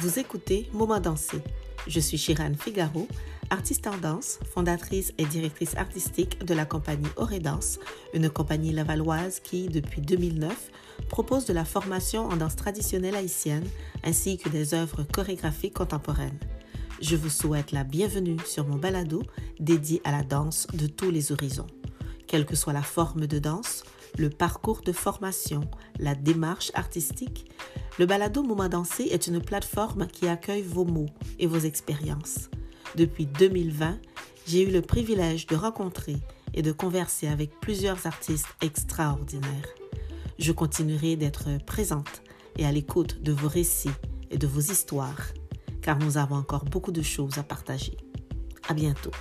Vous écoutez Moment Dansé. Je suis Chirane Figaro, artiste en danse, fondatrice et directrice artistique de la compagnie Aurédanse, une compagnie lavalloise qui, depuis 2009, propose de la formation en danse traditionnelle haïtienne ainsi que des œuvres chorégraphiques contemporaines. Je vous souhaite la bienvenue sur mon balado dédié à la danse de tous les horizons. Quelle que soit la forme de danse, le parcours de formation, la démarche artistique, le balado Moment Dansé est une plateforme qui accueille vos mots et vos expériences. Depuis 2020, j'ai eu le privilège de rencontrer et de converser avec plusieurs artistes extraordinaires. Je continuerai d'être présente et à l'écoute de vos récits et de vos histoires, car nous avons encore beaucoup de choses à partager. À bientôt.